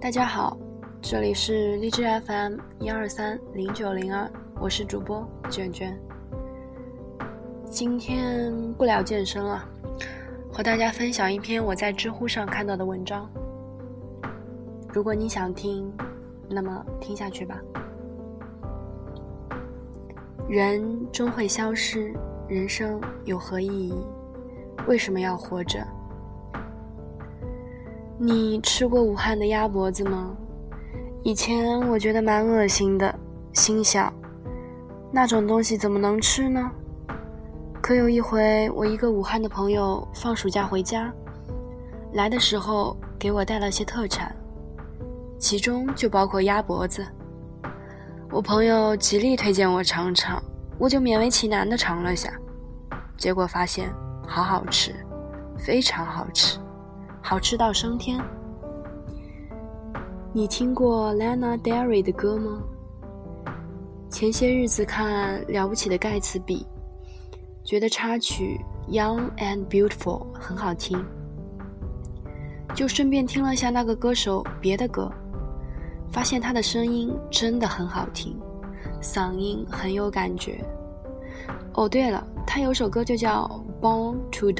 大家好，这里是荔枝 FM 一二三零九零二，我是主播卷卷。今天不聊健身了，和大家分享一篇我在知乎上看到的文章。如果你想听，那么听下去吧。人终会消失，人生有何意义？为什么要活着？你吃过武汉的鸭脖子吗？以前我觉得蛮恶心的，心想，那种东西怎么能吃呢？可有一回，我一个武汉的朋友放暑假回家，来的时候给我带了些特产，其中就包括鸭脖子。我朋友极力推荐我尝尝，我就勉为其难地尝了下，结果发现好好吃，非常好吃，好吃到升天。你听过 Lana Del Rey 的歌吗？前些日子看《了不起的盖茨比》。觉得插曲《Young and Beautiful》很好听，就顺便听了下那个歌手别的歌，发现他的声音真的很好听，嗓音很有感觉。哦，对了，他有首歌就叫《Born to Die》。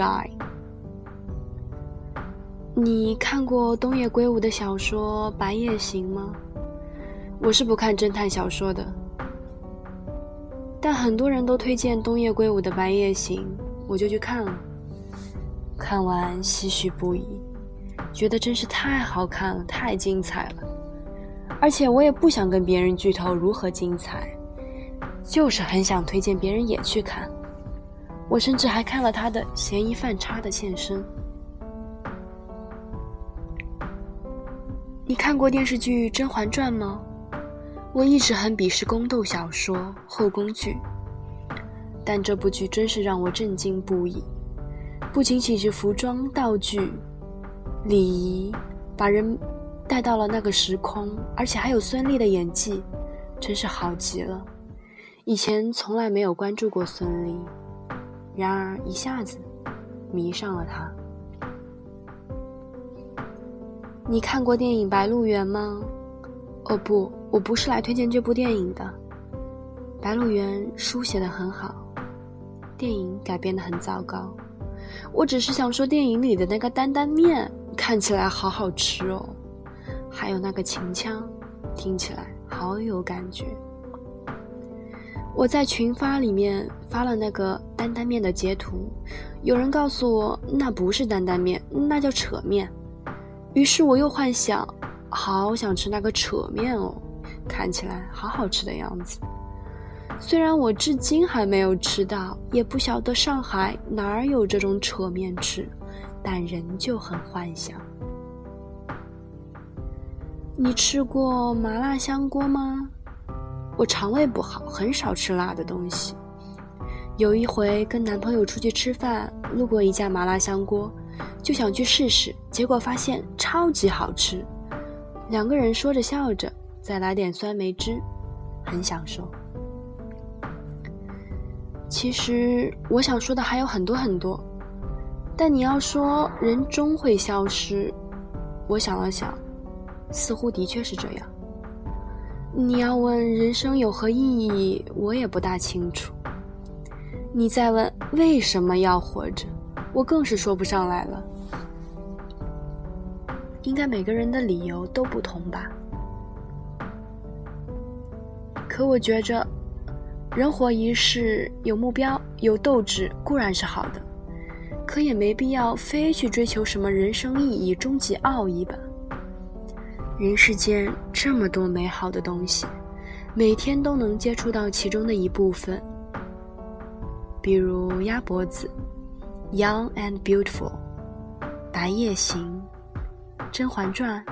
你看过东野圭吾的小说《白夜行》吗？我是不看侦探小说的。但很多人都推荐东野圭吾的《白夜行》，我就去看了。看完唏嘘不已，觉得真是太好看了，太精彩了。而且我也不想跟别人剧透如何精彩，就是很想推荐别人也去看。我甚至还看了他的《嫌疑犯叉的现身》。你看过电视剧《甄嬛传》吗？我一直很鄙视宫斗小说、后宫剧，但这部剧真是让我震惊不已。不仅仅是服装、道具、礼仪，把人带到了那个时空，而且还有孙俪的演技，真是好极了。以前从来没有关注过孙俪，然而一下子迷上了她。你看过电影《白鹿原》吗？哦不，我不是来推荐这部电影的。《白鹿原》书写的很好，电影改编的很糟糕。我只是想说，电影里的那个担担面看起来好好吃哦，还有那个秦腔，听起来好有感觉。我在群发里面发了那个担担面的截图，有人告诉我那不是担担面，那叫扯面。于是我又幻想。好想吃那个扯面哦，看起来好好吃的样子。虽然我至今还没有吃到，也不晓得上海哪儿有这种扯面吃，但仍旧很幻想。你吃过麻辣香锅吗？我肠胃不好，很少吃辣的东西。有一回跟男朋友出去吃饭，路过一家麻辣香锅，就想去试试，结果发现超级好吃。两个人说着笑着，再来点酸梅汁，很享受。其实我想说的还有很多很多，但你要说人终会消失，我想了想，似乎的确是这样。你要问人生有何意义，我也不大清楚。你再问为什么要活着，我更是说不上来了。应该每个人的理由都不同吧。可我觉着，人活一世，有目标、有斗志固然是好的，可也没必要非去追求什么人生意义、终极奥义吧。人世间这么多美好的东西，每天都能接触到其中的一部分，比如鸭脖子，Young and Beautiful，白夜行。《甄嬛传》，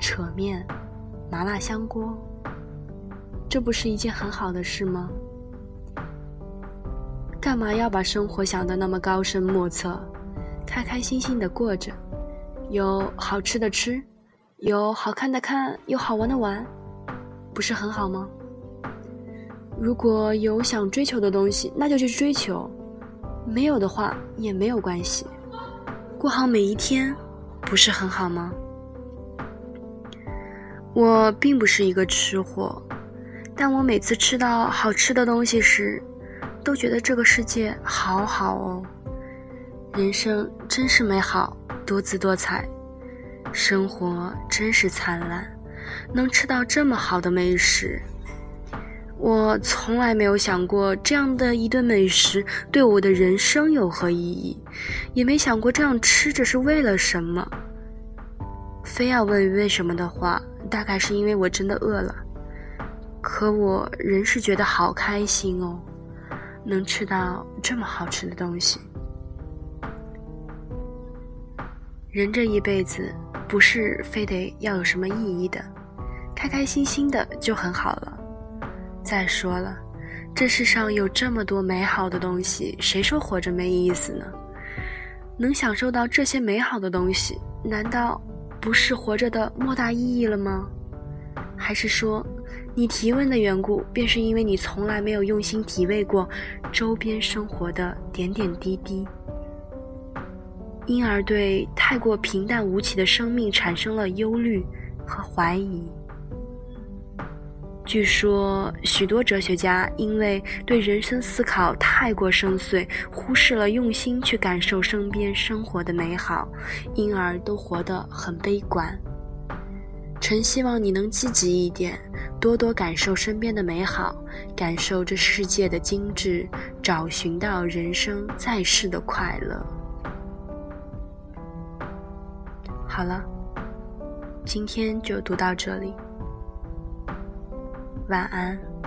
扯面，麻辣香锅，这不是一件很好的事吗？干嘛要把生活想得那么高深莫测？开开心心的过着，有好吃的吃，有好看的看，有好玩的玩，不是很好吗？如果有想追求的东西，那就去追求；没有的话也没有关系，过好每一天。不是很好吗？我并不是一个吃货，但我每次吃到好吃的东西时，都觉得这个世界好好哦，人生真是美好，多姿多彩，生活真是灿烂，能吃到这么好的美食。我从来没有想过这样的一顿美食对我的人生有何意义，也没想过这样吃着是为了什么。非要问为什么的话，大概是因为我真的饿了。可我仍是觉得好开心哦，能吃到这么好吃的东西。人这一辈子不是非得要有什么意义的，开开心心的就很好了。再说了，这世上有这么多美好的东西，谁说活着没意思呢？能享受到这些美好的东西，难道不是活着的莫大意义了吗？还是说，你提问的缘故，便是因为你从来没有用心体味过周边生活的点点滴滴，因而对太过平淡无奇的生命产生了忧虑和怀疑？据说，许多哲学家因为对人生思考太过深邃，忽视了用心去感受身边生活的美好，因而都活得很悲观。臣希望你能积极一点，多多感受身边的美好，感受这世界的精致，找寻到人生在世的快乐。好了，今天就读到这里。晚安。